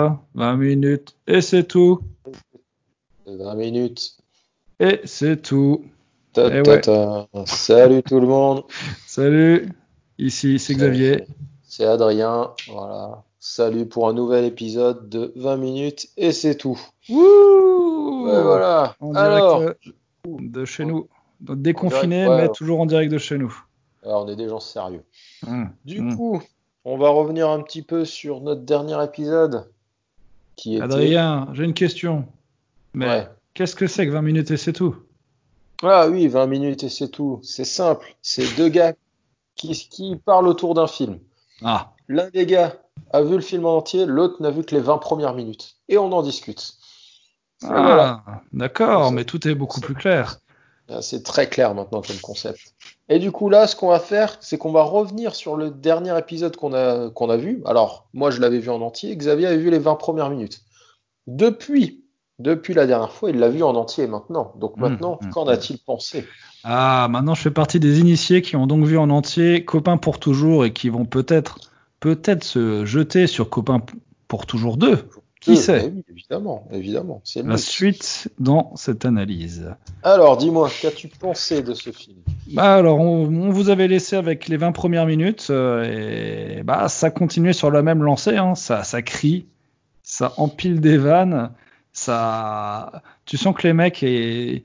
20 minutes et c'est tout. 20 minutes. Et c'est tout. Ta, Eh ta, ouais. ta. Salut tout le monde. Salut, ici c'est Xavier. C'est Adrien. Voilà. Salut pour un nouvel épisode de 20 minutes et c'est tout. Wouh Ouais, voilà. En Alors, direct euh, de chez nous. Donc, déconfiné, direct, ouais, mais toujours en direct de chez nous. alors, on est des gens sérieux. Hum, Du hum. coup, on va revenir un petit peu sur notre dernier épisode qui était. Adrien, j'ai une question. Mais Ouais. qu'est-ce que c'est que 20 minutes et c'est tout? Ah oui, 20 minutes et c'est tout. C'est simple. C'est deux gars qui, qui parlent autour d'un film. Ah, L'un des gars a vu le film en entier, l'autre n'a vu que les 20 premières minutes. Et on en discute. Ah voilà. d'accord, mais tout est beaucoup plus clair. Ah, C'est très clair maintenant comme concept. Et du coup, là, ce qu'on va faire, c'est qu'on va revenir sur le dernier épisode qu'on a, qu'on a vu. Alors, moi, je l'avais vu en entier. Xavier avait vu les 20 premières minutes. Depuis, depuis la dernière fois, il l'a vu en entier maintenant. Donc Mmh, maintenant, mmh, qu'en a-t-il pensé? Ah, maintenant je fais partie des initiés qui ont donc vu en entier Copain pour toujours et qui vont peut-être peut-être se jeter sur Copain pour toujours 2. Qui Euh, sait oui, Évidemment, évidemment. C'est La suite dans cette analyse. Alors, dis-moi, qu'as-tu pensé de ce film? Bah alors, on, on vous avait laissé avec les 20 premières minutes euh, et bah ça continuait sur la même lancée. Hein. Ça, ça crie, ça empile des vannes, ça. Tu sens que les mecs et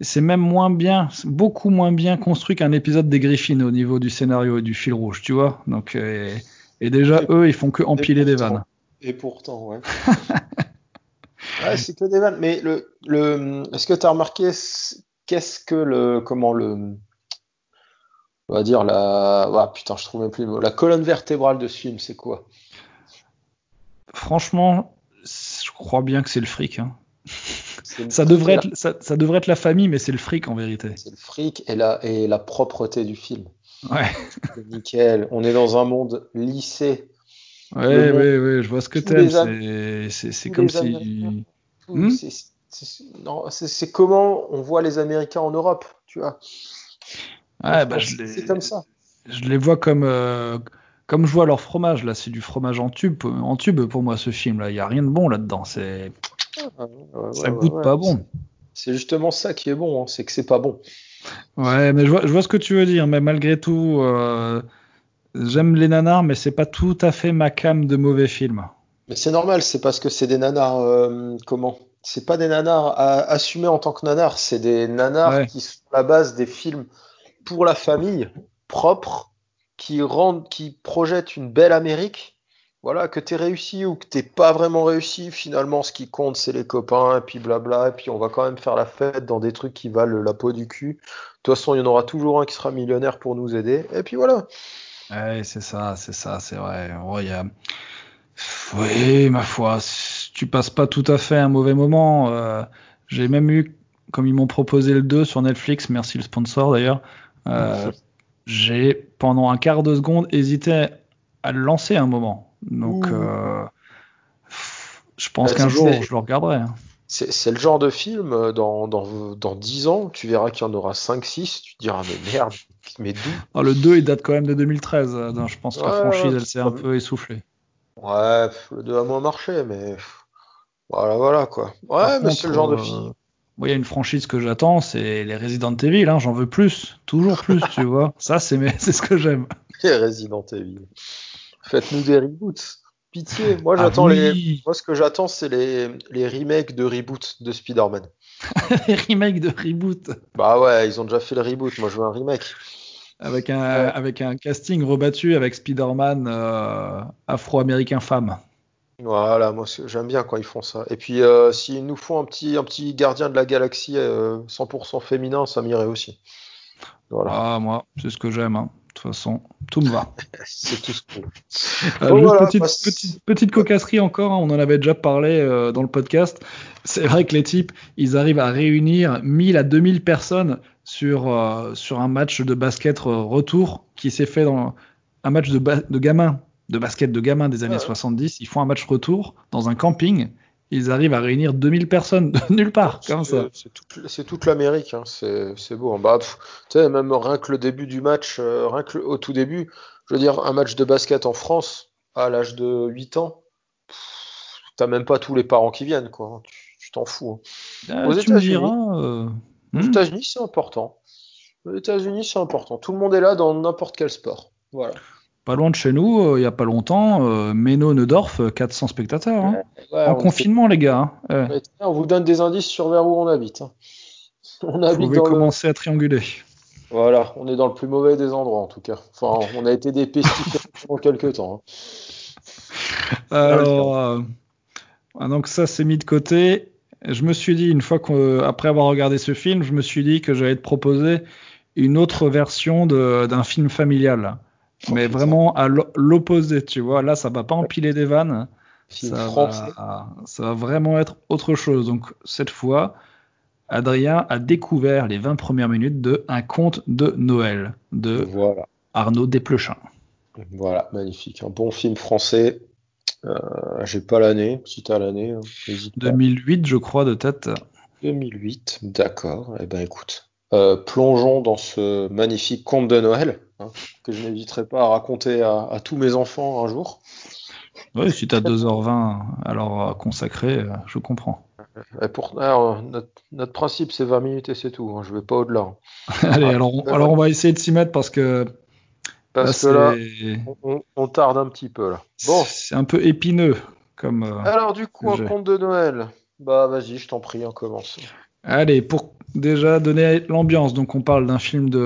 c'est même moins bien, beaucoup moins bien construit qu'un épisode des Griffins au niveau du scénario et du fil rouge, tu vois. Donc euh, et déjà Et- eux ils font que empiler des vannes. Et pourtant, ouais. ouais, c'est que des vannes. Mais le, le, est-ce que tu as remarqué qu'est-ce que le, comment le, on va dire la, ouais, putain, je trouve même plus le mot. La colonne vertébrale de ce film, c'est quoi? Franchement, je crois bien que c'est le fric. hein. Ça devrait être, ça, ça devrait être la famille, mais c'est le fric en vérité. c'est le fric et la, et la propreté du film. Ouais. Nickel. On est dans un monde lissé. Ouais, monde- ouais, ouais, je vois ce que t'aimes. C'est, comme si. Hmm c'est, comment on voit les Américains en Europe, tu vois. Ouais, bah, c'est comme ça. je les vois comme, euh, comme je vois leur fromage, là. C'est du fromage en tube, en tube pour moi, ce film, là. Il y a rien de bon là-dedans. C'est, ouais, ça ouais, goûte ouais. pas bon. C'est justement ça qui est bon, hein, c'est que c'est pas bon. Ouais, mais je vois, je vois ce que tu veux dire. Mais malgré tout, euh, j'aime les nanars, mais c'est pas tout à fait ma cam de mauvais films. Mais c'est normal, c'est parce que c'est des nanars, euh, comment? C'est pas des nanars à, assumés en tant que nanars, c'est des nanars Ouais. qui sont à la base des films pour la famille, propres, qui rendent, qui projettent une belle Amérique. Voilà, que t'aies réussi ou que t'aies pas vraiment réussi, finalement, ce qui compte, c'est les copains, et puis blabla, et puis on va quand même faire la fête dans des trucs qui valent la peau du cul. De toute façon, il y en aura toujours un qui sera millionnaire pour nous aider, et puis voilà. Ouais, c'est ça, c'est ça, c'est vrai. Y a... Oui, ma foi, tu passes pas tout à fait un mauvais moment. euh, J'ai même eu, comme ils m'ont proposé le 2 sur Netflix, merci le sponsor d'ailleurs, euh, j'ai pendant un quart de seconde hésité à le lancer un moment. Donc, euh, je pense Bah, qu'un jour je le regarderai. C'est le genre de film, euh, dans, dans, dans 10 ans, tu verras qu'il y en aura 5-6, tu te diras, mais merde, mais d'où? Ah, le 2 il date quand même de 2013, euh, donc je pense que la franchise elle s'est un peu essoufflée. Ouais, le 2 a moins marché, mais voilà, voilà, quoi. Ouais, Par mais c'est le genre de euh, film. Moi, il y a une franchise que j'attends, c'est les Resident Evil. Hein, J'en veux plus, toujours plus, tu vois. Ça, c'est mes- c'est ce que j'aime. Les Resident Evil. Faites-nous des reboots. Pitié, moi Ah j'attends les. Moi, ce que j'attends, c'est les, les remakes de reboot de Spider-Man. les remakes de reboot Bah ouais, ils ont déjà fait le reboot, moi je veux un remake. avec un Ouais. avec un casting rebattu avec Spider-Man euh, afro-américain femme. Voilà, moi j'aime bien quand ils font ça. Et puis, euh, s'ils nous font un petit, un petit gardien de la galaxie euh, 100% féminin, ça m'irait aussi. Voilà, Ah, moi, c'est ce que j'aime. hein. De toute façon, tout me va. c'est tout ce. Euh, Bon, juste voilà, petite, petite, petite cocasserie encore, hein, on en avait déjà parlé euh, dans le podcast. C'est vrai que les types, ils arrivent à réunir 1000 à 2000 personnes sur, euh, sur un match de basket retour qui s'est fait dans un match de, de gamins, de basket de gamins des années Ouais. 70. Ils font un match retour dans un camping. Ils arrivent à réunir 2000 personnes de nulle part, comme ça. C'est toute, l'Amérique, hein, c'est beau. hein. Bah, tu sais, même rien que le début du match, euh, rien que le- au tout début, je veux dire, un match de basket en France à l'âge de 8 ans, t'as même pas tous les parents qui viennent, quoi. Tu t'en fous. Hein. Ah, aux États-Unis, euh... aux hmm. États-Unis, c'est important. Aux États-Unis, c'est important. Tout le monde est là dans n'importe quel sport. Voilà. Pas loin de chez nous, euh, il n'y a pas longtemps, euh, Meno-Neudorf, 400 spectateurs. Hein. en confinement, les gars. Hein. On vous donne des indices sur vers où on habite. Hein. On habite Vous pouvez commencer à trianguler. Voilà, on est dans le plus mauvais des endroits en tout cas. Enfin, on a été des pesticides pendant quelques temps. Alors, euh, ah, donc ça c'est mis de côté. Je me suis dit une fois qu'après avoir regardé ce film, je me suis dit que j'allais te proposer une autre version d'un film familial mais vraiment à l'opposé, tu vois. Là, ça va pas empiler des vannes. Ça va, ça va, vraiment être autre chose. Donc, cette fois, Adrien a découvert les 20 premières minutes de Un conte de Noël de Arnaud Desplechin. Voilà, magnifique. Un bon film français. Euh, J'ai pas l'année, si t'as l'année. 2008, hein, je crois, de tête. 2008, d'accord. Eh ben écoute, euh, plongeons dans ce magnifique conte de Noël. Hein, que je n'hésiterai pas à raconter à, tous mes enfants un jour. Oui, si tu as 2h20 alors consacré, euh, je comprends. pour, notre, principe, c'est 20 minutes et c'est tout. Hein, je ne vais pas au-delà. Allez, alors, on, alors on va essayer de s'y mettre parce que. Parce que là, on, tarde un petit peu là. Bon. C'est un peu épineux comme. Euh, alors, du coup, un conte de Noël. Bah, vas-y, je t'en prie, on commence. Allez, pour déjà donner l'ambiance, donc on parle d'un film de,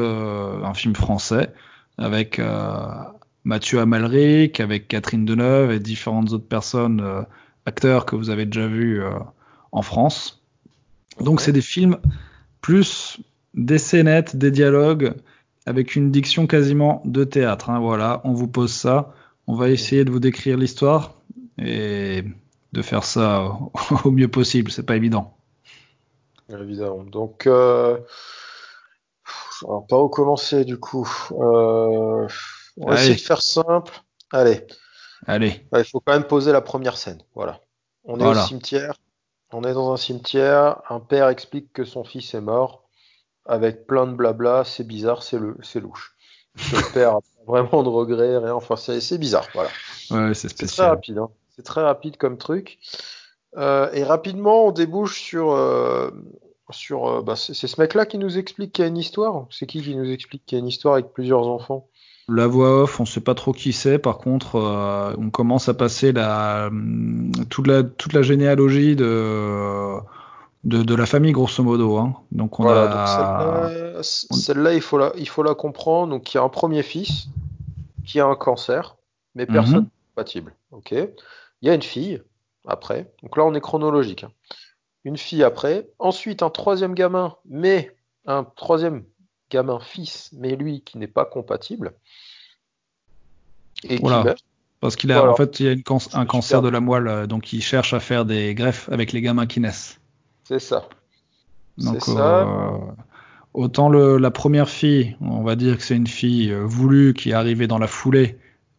un film français avec euh, Mathieu Amalric, avec Catherine Deneuve et différentes autres personnes, euh, acteurs que vous avez déjà vus euh, en France. Donc c'est des films plus des scénettes, des dialogues avec une diction quasiment de théâtre. Hein, voilà, on vous pose ça, on va essayer de vous décrire l'histoire et de faire ça au mieux possible. C'est pas évident. Évidemment. Donc, euh, alors, pas où commencer du coup. Euh, on va essayer de faire simple. Allez. Allez. il faut quand même poser la première scène. Voilà. On est au cimetière. On est dans un cimetière. Un père explique que son fils est mort avec plein de blabla. C'est bizarre, c'est le, c'est louche. Le père a vraiment de regrets, rien. Enfin, c'est, bizarre. Voilà. Ouais, c'est très rapide. Hein. C'est très rapide comme truc. Euh, et rapidement, on débouche sur, euh, sur euh, bah, c'est ce mec-là qui nous explique qu'il y a une histoire. C'est qui qui nous explique qu'il y a une histoire avec plusieurs enfants? La voix off, on sait pas trop qui c'est. Par contre, on commence à passer la, toute la toute la généalogie de de, la famille grosso modo. Hein. Donc on a celle-là, il faut la il faut la comprendre. Donc il y a un premier fils qui a un cancer, mais personne mhm. compatible. Ok. Il y a une fille après. Donc là, on est chronologique. Hein. Une fille après. Ensuite, un troisième gamin, mais un troisième gamin fils, mais lui qui n'est pas compatible. Et qui meurt. Parce qu'il a, en fait, il y a un cancer de la moelle, euh, donc il cherche à faire des greffes avec les gamins qui naissent. C'est ça. Donc, ça. Euh, autant le, la première fille, on va dire que c'est une fille euh, voulue qui est arrivée dans la foulée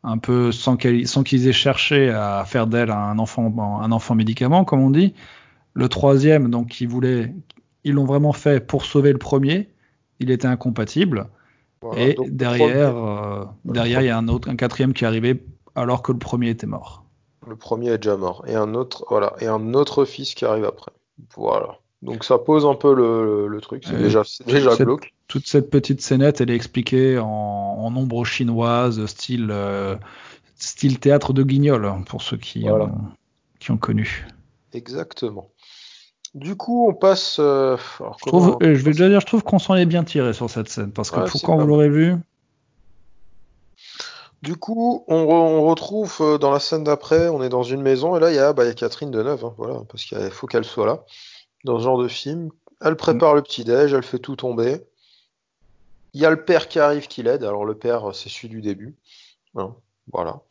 un peu sans qu'ils aient cherché à faire d'elle un enfant, un enfant médicament, comme on dit. Le troisième, donc, ils voulaient, ils l'ont vraiment fait pour sauver le premier. Il était incompatible. et derrière, euh, derrière, il y a un autre, un quatrième qui est arrivé alors que le premier était mort. Le premier est déjà mort. Et un autre, voilà, et un autre fils qui arrive après. Voilà. Donc ça pose un peu le, truc. C'est déjà, déjà glauque toute cette petite scénette, elle est expliquée en, en nombre chinoise, style, euh, style théâtre de guignol, hein, pour ceux qui, ont, qui ont connu. Exactement. Du coup, on passe. Euh, je, trouve, je vais déjà dire, je trouve qu'on s'en est bien tiré sur cette scène, parce que pourquoi vous l'aurez vu Du coup, on, retrouve euh, dans la scène d'après, on est dans une maison, et là, il y a, bah, y a Catherine Deneuve, hein, voilà, parce qu'il faut qu'elle soit là, dans ce genre de film. Elle prépare le petit-déj, elle fait tout tomber. Il y a le père qui arrive qui l'aide. Alors le père, c'est celui du début. Hein, voilà.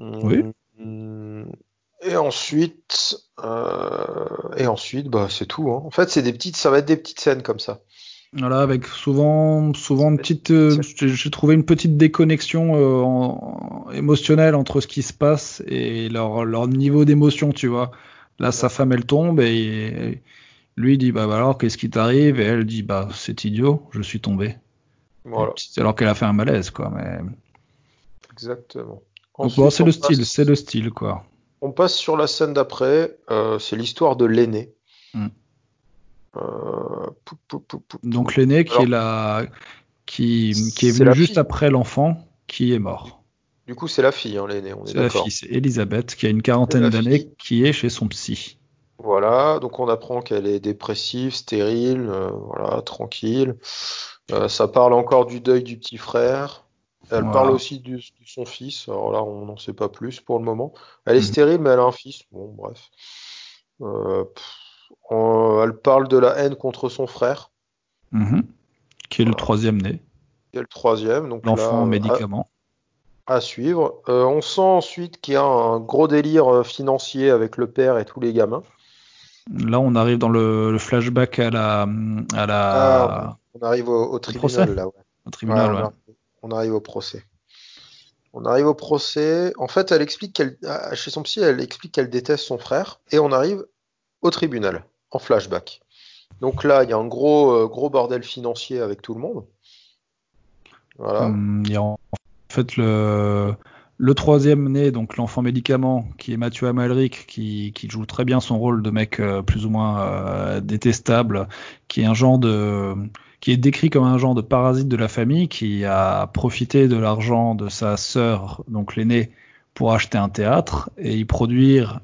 Oui. Hum, et ensuite, euh, et ensuite, bah c'est tout. Hein. En fait, c'est des petites, ça va être des petites scènes comme ça. Voilà, avec souvent, souvent une petite, euh, j'ai trouvé une petite déconnexion euh, émotionnelle entre ce qui se passe et leur, leur niveau d'émotion, tu vois. Là, sa femme, elle tombe et, lui dit bah, bah alors qu'est-ce qui t'arrive? Et elle dit bah c'est idiot, je suis tombé. Voilà. Alors qu'elle a fait un malaise, quoi. Mais... Exactement. c'est le style, c'est le style, quoi. On passe sur la scène d'après. euh, c'est l'histoire de l'aîné. Mm. Euh. Donc l'aîné qui Alors- est la qui, qui est venu juste fille. après l'enfant qui est mort. Du coup, c'est la fille, hein, l'aîné. On est, C'est la fille, c'est Elisabeth qui a une quarantaine d'années qui est chez son psy. Voilà, donc on apprend qu'elle est dépressive, stérile, euh, voilà, tranquille. Euh, ça parle encore du deuil du petit frère. Elle Voilà. parle aussi du- de son fils. Alors là, on n'en sait pas plus pour le moment. Elle est Mhm. stérile, mais elle a un fils. Bon, bref. Euh, pff, on- elle parle de la haine contre son frère, Mhm. Qui est le troisième né, qui est le troisième. L'enfant en euh, médicament. À, suivre. Euh, on sent ensuite qu'il y a un gros délire euh, financier avec le père et tous les gamins. Là, on arrive dans le, le flashback à la à la Ah, on arrive au, tribunal là. ouais. au tribunal. Ouais, on, arrive, on arrive au procès. On arrive au procès. En fait, elle explique qu'elle, ah, chez son psy, elle explique qu'elle déteste son frère. Et on arrive au tribunal, en flashback. Donc là, il y a un gros, euh, gros bordel financier avec tout le monde. Voilà. Hum, il y a en fait le, le troisième né, donc l'enfant médicament, qui est Mathieu Amalric, qui, qui joue très bien son rôle de mec euh, plus ou moins euh, détestable, qui est un genre de, qui est décrit comme un genre de parasite de la famille, qui a profité de l'argent de sa sœur, donc l'aîné, pour acheter un théâtre et y produire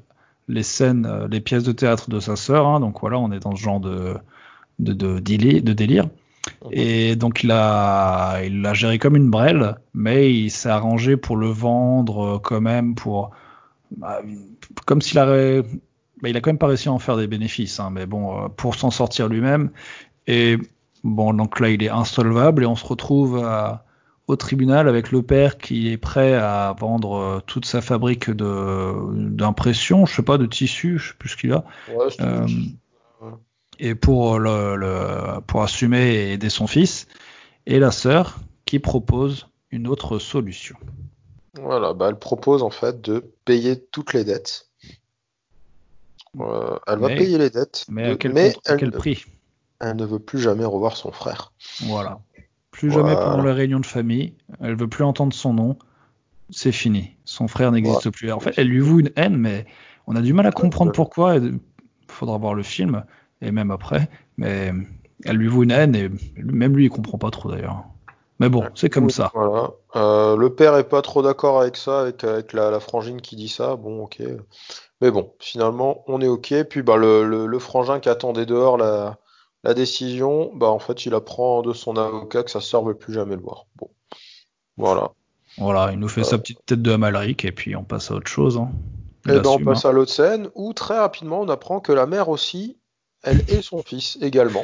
les scènes, euh, les pièces de théâtre de sa sœur. hein. donc voilà, on est dans ce genre de, de, de délire. Et donc il a, il l'a géré comme une brêle, mais il s'est arrangé pour le vendre euh, quand même pour, bah, comme s'il avait, bah, il a quand même pas réussi à en faire des bénéfices, hein, mais bon, euh, pour s'en sortir lui-même. Et bon, donc là il est insolvable et on se retrouve à- au tribunal avec le père qui est prêt à vendre euh, toute sa fabrique d'impression, je sais pas, de tissu, je sais plus ce qu'il a. Ouais, et pour le, le- pour assumer et aider son fils et la sœur qui propose une autre solution. Voilà, bah, elle propose en fait de payer toutes les dettes. Euh, elle va payer les dettes, Mais à quel, mais contre- à elle, quel prix? elle ne veut plus jamais revoir son frère. Voilà. Plus jamais pendant les réunions de famille. Elle veut plus entendre son nom. C'est fini. Son frère n'existe plus. En fait, elle lui voue une haine, mais on a du mal à comprendre pourquoi. Il faudra voir le film et même après. Mais elle lui voue une haine et même lui il comprend pas trop d'ailleurs. Mais bon, c'est comme ça. Voilà. Euh, le père est pas trop d'accord avec ça, avec, avec la, la frangine qui dit ça. Bon, ok. Mais bon, finalement, on est ok. Puis bah, le, le, le frangin qui attendait dehors la, la décision, bah, en fait, il apprend de son avocat que sa sœur veut plus jamais le voir. Bon. Voilà. Voilà, il nous fait sa petite tête de Amalric et puis on passe à autre chose. Hein. Il Et ben, on passe hein. à l'autre scène où très rapidement, on apprend que la mère aussi, elle et son fils également.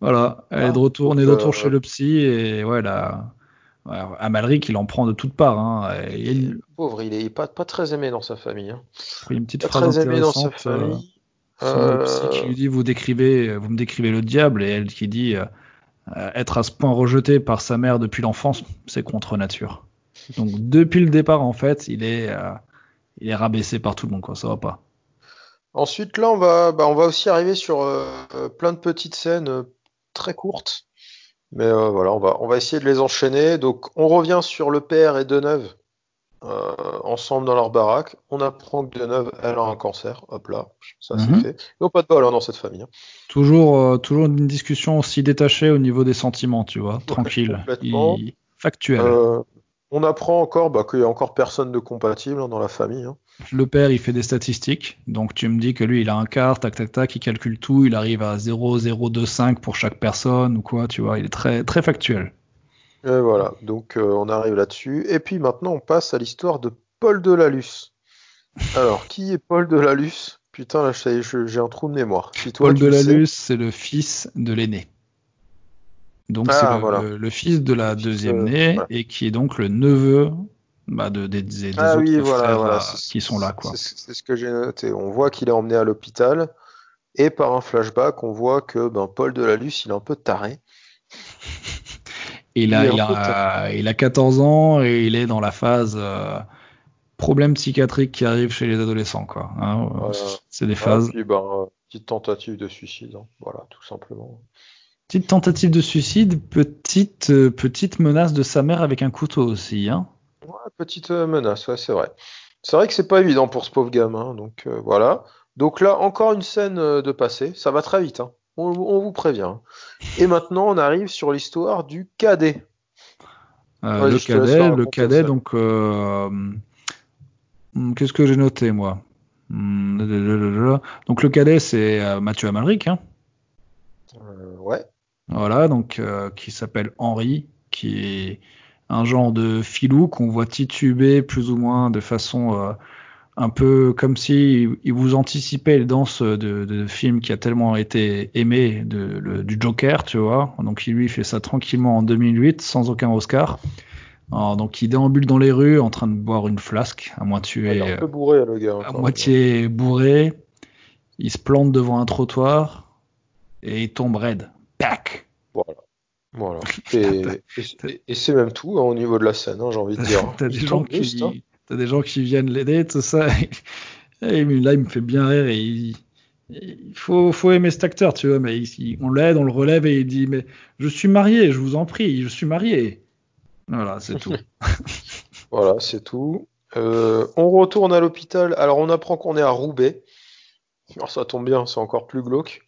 Voilà, elle est de retour, on est de retour euh, chez le psy et ouais, là, ouais, Amalric, il en prend de toutes parts. Hein. Il le pauvre, il est pas, pas très aimé dans sa famille. Hein. a une petite Pas phrase très aimé dans sa euh, famille. le psy Euh, qui lui dit vous décrivez, vous me décrivez le diable et elle qui dit euh, euh, être à ce point rejeté par sa mère depuis l'enfance, c'est contre nature. Donc depuis le départ en fait, il est, euh, il est rabaissé par tout le monde quoi, ça va pas. Ensuite, là, on va, bah, on va aussi arriver sur euh, plein de petites scènes euh, très courtes. Mais euh, voilà, on va, on va essayer de les enchaîner. Donc, on revient sur le père et Deneuve ensemble dans leur baraque. On apprend que Deneuve, elle a un cancer. Hop là, ça c'est Mhm. fait. Ils n'ont pas de bol hein, dans cette famille. hein. Toujours, toujours une discussion aussi détachée au niveau des sentiments, tu vois, tranquille, complètement. Il- factuel. On apprend encore bah, qu'il y a encore personne de compatible hein, dans la famille. hein. Le père, il fait des statistiques. Donc, tu me dis que lui, il a un quart, tac, tac, tac, il calcule tout. Il arrive à 0,025 pour chaque personne ou quoi, tu vois. Il est très, très factuel. Et voilà, donc euh, on arrive là-dessus. Et puis maintenant, on passe à l'histoire de Paul Delalus. Alors, qui est Paul Delalus Putain, là, j'ai un trou de mémoire. Si toi, Paul. Delalus, c'est le fils de l'aîné. Donc, Ah, c'est le, voilà. le fils de la deuxième de- née voilà. et qui est donc le neveu bah, de, des, des, Ah autres oui, frères voilà, euh, qui sont là. C'est ce que j'ai noté. On voit qu'il est emmené à l'hôpital. Et par un flashback, on voit que ben, Paul Delalus, il est un peu taré. Il a, Il est il, un peu a, il a 14 ans et il est dans la phase euh, problème psychiatrique qui arrive chez les adolescents, quoi. hein. Voilà. C'est des Ah, phases. puis, ben, euh, petite tentative de suicide. hein. Voilà, tout simplement. Petite tentative de suicide, petite, euh, petite menace de sa mère avec un couteau aussi. Hein. Ouais, petite euh, menace, ouais, c'est vrai. C'est vrai que c'est pas évident pour ce pauvre gamin, donc euh, voilà. Donc là, encore une scène de passé, ça va très vite, hein. on, on vous prévient. Et maintenant, on arrive sur l'histoire du cadet. Euh, le cadet, le cadet, donc hum, qu'est-ce que j'ai noté moi? Blablabla. Donc le cadet c'est Mathieu Amalric, hein, Euh, ouais. Voilà, donc euh, qui s'appelle Henri, qui est un genre de filou qu'on voit tituber plus ou moins de façon euh, un peu comme si il vous anticipait les danses de, de films qui a tellement été aimé de, le- du Joker, tu vois. Donc il lui fait ça tranquillement en 2008 sans aucun Oscar. Alors, donc il déambule dans les rues en train de boire une flasque à moitié, il est un euh, peu bourré, le gars. à moitié bourré. Il se plante devant un trottoir et il tombe raide. Voilà. Voilà. Et, et- et c'est même tout hein, au niveau de la scène, hein, j'ai envie de dire. T'as Il des gens tombe juste, hein. qui, t'as des gens qui viennent l'aider, tout ça. Et là, il me fait bien rire et il, il faut, faut aimer cet acteur, tu vois. Mais il- on l'aide, on le relève et il dit, mais je suis marié, je vous en prie, je suis marié. Voilà, c'est tout. Voilà, c'est tout. Euh, on retourne à l'hôpital. Alors, on apprend qu'on est à Roubaix. Alors, ça tombe bien, c'est encore plus glauque.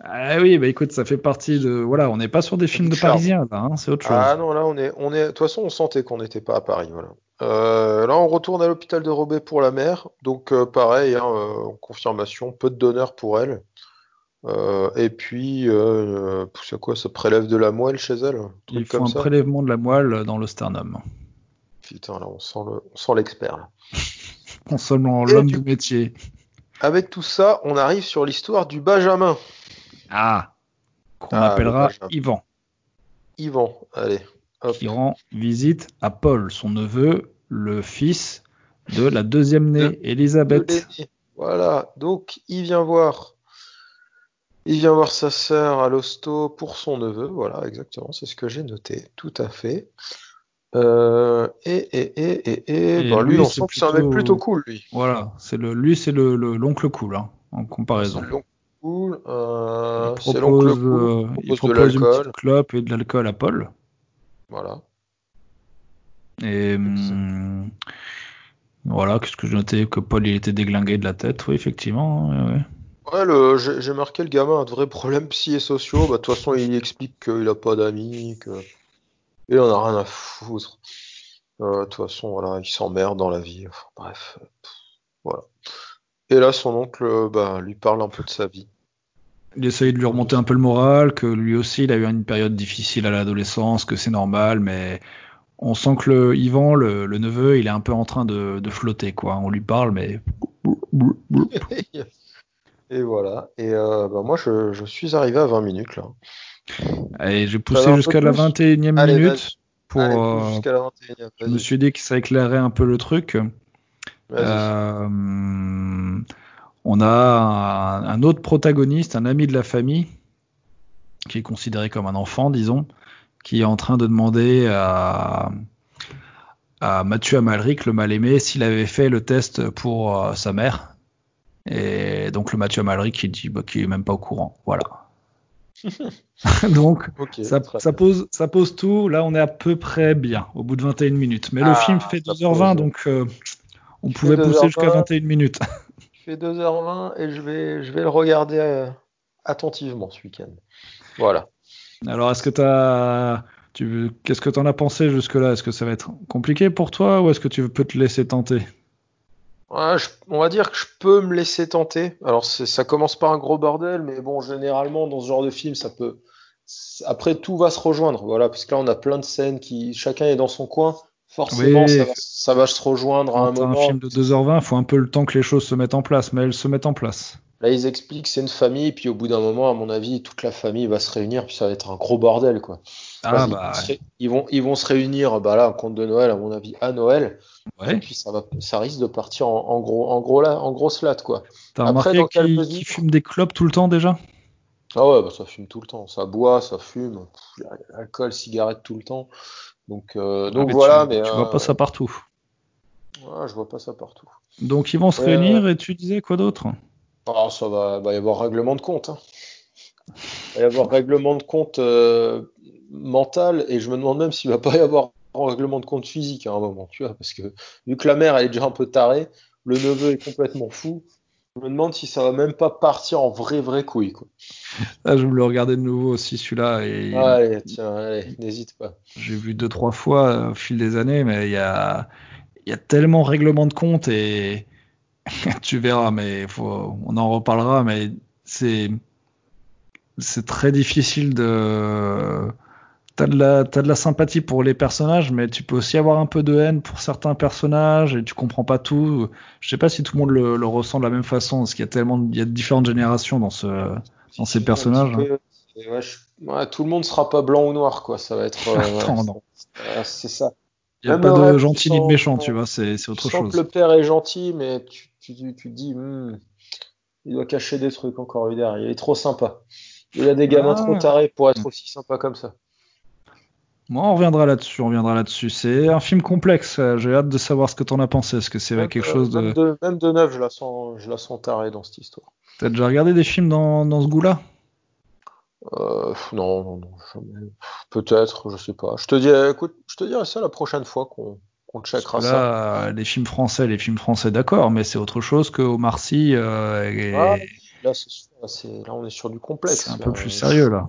ah oui, bah écoute, ça fait partie de, voilà, on n'est pas sur des films de charme. Parisiens là, hein, c'est autre chose. Ah non, là, on est, on est. De toute façon, on sentait qu'on n'était pas à Paris, voilà. Euh, là, on retourne à l'hôpital de Roubaix pour la mère. Donc, euh, pareil, hein, euh, confirmation, peu de donneurs pour elle. Et puis, c'est quoi, ça prélève de la moelle chez elle, un il truc faut comme un ça. prélèvement de la moelle dans le sternum. Putain, là, on sent le, on sent l'expert. là. On Et l'homme du- du métier. Avec tout ça, on arrive sur l'histoire du Benjamin. Ah, qu'on Ah, le appellera Benjamin. Yvan. Yvan, allez, hop. qui rend visite à Paul, son neveu, le fils de la deuxième née, De- Elisabeth. de. Voilà, donc il vient voir, il vient voir sa sœur à l'hosto pour son neveu. Voilà, exactement, c'est ce que j'ai noté, tout à fait. Euh, et et et et et, bah, lui, lui, on c'est sent que c'est un mec plutôt- cool, lui. Voilà, c'est le, lui, c'est le, le- l'oncle cool, hein, en comparaison. L'oncle cool. euh, Il propose, l'oncle cool. euh, il propose de une petite clope et de l'alcool à Paul. Voilà. Et hum, voilà, qu'est-ce que j'ai noté Que Paul, il était déglingué de la tête, oui, effectivement. ouais, ouais. Ouais, le, j'ai j'ai marqué le gamin a de vrais problèmes psy et sociaux. Bah, de toute façon, il explique qu'il a pas d'amis, que il en a rien à foutre. Euh, de toute façon, voilà, il s'emmerde dans la vie. Enfin, bref, euh, pff, voilà. Et là, son oncle, euh, bah, lui parle un peu de sa vie. Il essaye de lui remonter un peu le moral, que lui aussi, il a eu une période difficile à l'adolescence, que c'est normal, mais on sent que le Yvan, le, le neveu, il est un peu en train de, de flotter, quoi. On lui parle, mais Et voilà. Et euh, bah, moi, je, je suis arrivé à 20 minutes là. Allez, j'ai poussé jusqu'à la plus 21e Allez, minute pour. Allez, euh, jusqu'à la 21e. je me suis dit que ça éclairait un peu le truc. Euh, on a un, un autre protagoniste, un ami de la famille, qui est considéré comme un enfant, disons, qui est en train de demander à, à Mathieu Amalric, le mal-aimé, s'il avait fait le test pour euh, sa mère. Et donc le Mathieu Amalric, il dit bah, qu'il est même pas au courant. Voilà. donc ça, pose, ça pose tout. Là, on est à peu près bien, au bout de 21 minutes. Mais le Ah, film fait ça 2h20, pose. donc euh, on pouvait pousser jusqu'à 2h20. 21 minutes. Il fait 2h20 et je vais, je vais le regarder euh, attentivement ce week-end. Voilà. Alors, est-ce que t'as, tu qu'est-ce que t'en as pensé jusque-là? Est-ce que ça va être compliqué pour toi ou est-ce que tu peux te laisser tenter? Ouais, je- on va dire que je peux me laisser tenter. Alors, ça commence par un gros bordel, mais bon, généralement, dans ce genre de film, ça peut. Après, tout va se rejoindre. Voilà, parce que là, on a plein de scènes qui. Chacun est dans son coin. Forcément, Oui. ça va, ça va se rejoindre à un t'as un moment. film de 2h20, faut un peu le temps que les choses se mettent en place, mais elles se mettent en place. Là, ils expliquent que c'est une famille, puis au bout d'un moment, à mon avis, toute la famille va se réunir, puis ça va être un gros bordel, quoi. Ah bah ils, vont, ils vont se réunir, bah là, un conte de Noël, à mon avis, à Noël. Et puis ça va, ça risque de partir en, en gros, en gros là, en grosse latte, quoi. T'as Après, remarqué qu'ils mesure fument des clopes tout le temps déjà? Ah ouais, bah ça fume tout le temps, ça boit, ça fume, pff, alcool, cigarette tout le temps. Donc, euh, donc Ah, mais voilà, tu, mais tu euh, vois pas ça partout. ouais, je vois pas ça partout. Donc ils vont se réunir et tu disais quoi d'autre? Ah, ça va, va y avoir règlement de compte. Hein. Va y avoir règlement de compte euh, mental, et je me demande même s'il va pas y avoir règlement de compte physique à un moment, tu vois, parce que vu que la mère elle est déjà un peu tarée, le neveu est complètement fou. Je me demande si ça va même pas partir en vrai vrai couille quoi. Ah, je le regarder de nouveau aussi celui-là et Allez, tiens, allez, n'hésite pas. j'ai vu deux trois fois euh, au fil des années, mais il y a il y a tellement règlement de compte et tu verras, mais faut, on en reparlera, mais c'est c'est très difficile de T'as de, la, t'as de la sympathie pour les personnages, mais tu peux aussi avoir un peu de haine pour certains personnages et tu comprends pas tout. Je sais pas si tout le monde le, le ressent de la même façon, parce qu'il y a tellement, il y a différentes générations dans ce, dans ces personnages. Peu, ouais, je- ouais, tout le monde sera pas blanc ou noir, quoi. Ça va être. euh, c'est ça. Il y a Même pas de gentil ni de méchant, tu vois, c'est, c'est autre chose. que le père est gentil, mais tu, tu, tu, dis, Hmm, il doit cacher des trucs encore lui derrière. Il est trop sympa. Il a des gamins Ah. trop tarés pour être aussi sympa comme ça. Moi, on reviendra là-dessus, on reviendra là-dessus. C'est un film complexe. euh, J'ai hâte de savoir ce que t'en as pensé. Est-ce que c'est quelque euh, chose de. même de, même de neuf, je la sens, je la sens tarée dans cette histoire. T'as déjà regardé des films dans, dans ce goût-là? Euh, non, non, non, jamais. Peut-être, je sais pas. Je te dis, écoute, je te dirai ça la prochaine fois qu'on qu'on checkera ça. Euh, les films français, les films français, d'accord, mais c'est autre chose que Omar Sy. euh, et Ah, Là, c'est on est sur du complexe. c'est un là. peu plus sérieux là.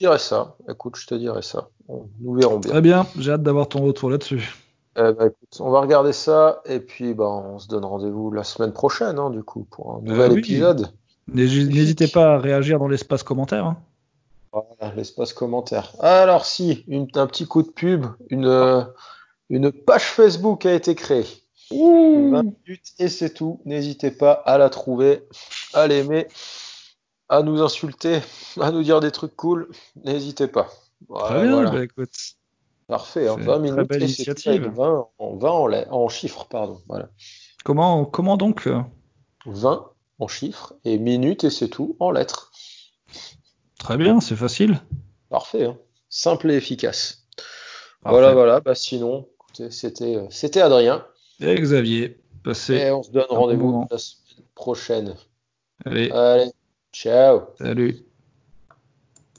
Je te dirai ça. Écoute, je te dirai ça. On- nous verrons bien. Très bien, j'ai hâte d'avoir ton retour là-dessus. Eh ben, écoute, on va regarder ça et puis bah, on se donne rendez-vous la semaine prochaine, hein, du coup, pour un nouvel Euh, oui. épisode. N'hési- N'hésitez pas à réagir dans l'espace commentaire. hein. Voilà, l'espace commentaire. Alors, si, une- un petit coup de pub, une, euh, une page Facebook a été créée. 20 minutes et c'est tout. N'hésitez pas à la trouver, à l'aimer, à nous insulter, à nous dire des trucs cool. N'hésitez pas. Très bien, voilà. bah, écoute. Parfait, hein, c'est 20 une très minutes et c'est tout initiative. avec 20 en, 20 en, la- en chiffres, pardon. Voilà. Comment, comment donc euh, 20 en chiffres et minutes et c'est tout en lettres. Très bien, c'est facile. Parfait, hein. simple et efficace. Parfait. Voilà, voilà. Bah, sinon, c'était euh, c'était Adrien. Et Xavier, passez. Et on se donne rendez-vous la semaine prochaine. Allez, Allez, ciao. salut.